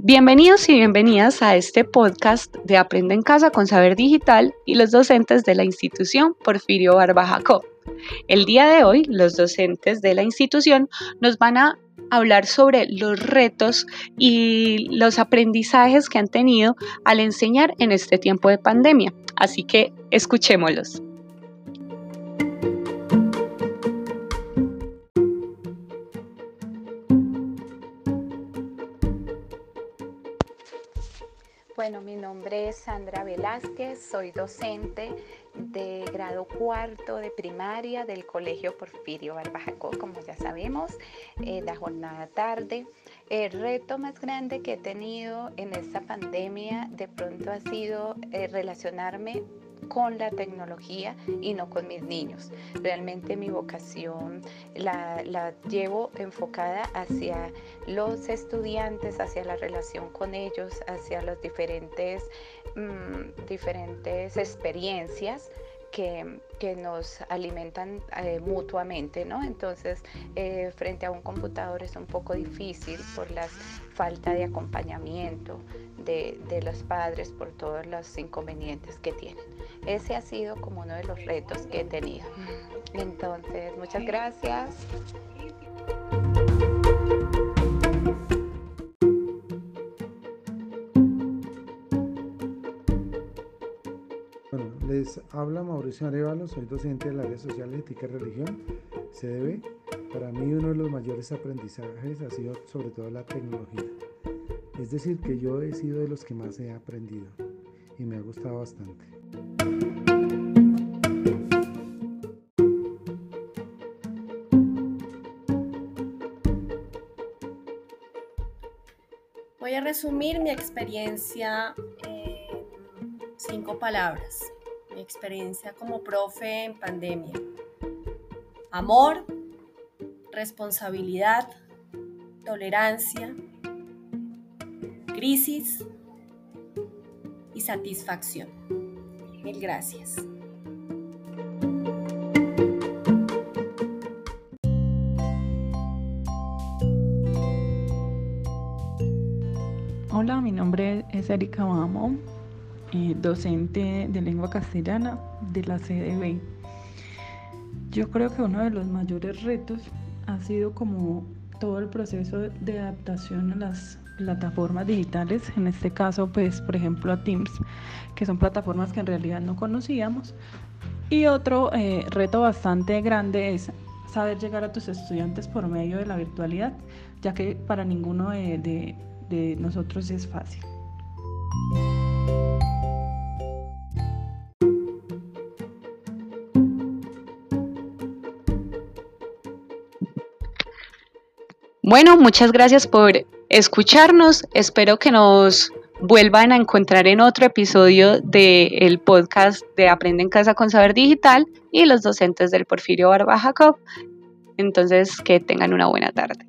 Bienvenidos y bienvenidas a este podcast de Aprende en Casa con Saber Digital y los docentes de la institución Porfirio Barba El día de hoy, los docentes de la institución nos van a hablar sobre los retos y los aprendizajes que han tenido al enseñar en este tiempo de pandemia. Así que escuchémoslos. Bueno, mi nombre es Sandra Velázquez, soy docente de grado cuarto de primaria del Colegio Porfirio Barbajacó, como ya sabemos, eh, la jornada tarde. El reto más grande que he tenido en esta pandemia de pronto ha sido eh, relacionarme con la tecnología y no con mis niños. Realmente mi vocación la, llevo enfocada hacia los estudiantes, hacia la relación con ellos, hacia las diferentes, mm, diferentes experiencias que, nos alimentan eh, mutuamente, ¿no? Entonces, eh, frente a un computador es un poco difícil por la falta de acompañamiento de, de, los padres, por todos los inconvenientes que tienen. Ese ha sido como uno de los retos que he tenido. Entonces, muchas gracias. Les habla Mauricio Arevalo, soy docente del área social, ética y religión, CDB. Para mí uno de los mayores aprendizajes ha sido sobre todo la tecnología. Es decir, que yo he sido de los que más he aprendido y me ha gustado bastante. Voy a resumir mi experiencia en cinco palabras experiencia como profe en pandemia. Amor, responsabilidad, tolerancia, crisis y satisfacción. Mil gracias. Hola, mi nombre es Erika Mamo, eh, docente de lengua castellana de la CDB. Yo creo que uno de los mayores retos ha sido como todo el proceso de adaptación a las plataformas digitales, en este caso pues por ejemplo a Teams, que son plataformas que en realidad no conocíamos. Y otro eh, reto bastante grande es saber llegar a tus estudiantes por medio de la virtualidad, ya que para ninguno de nosotros es fácil. Bueno, muchas gracias por escucharnos. Espero que nos vuelvan a encontrar en otro episodio del podcast de Aprende en Casa con Saber Digital y los docentes del Porfirio Barba Jacob. Entonces, que tengan una buena tarde.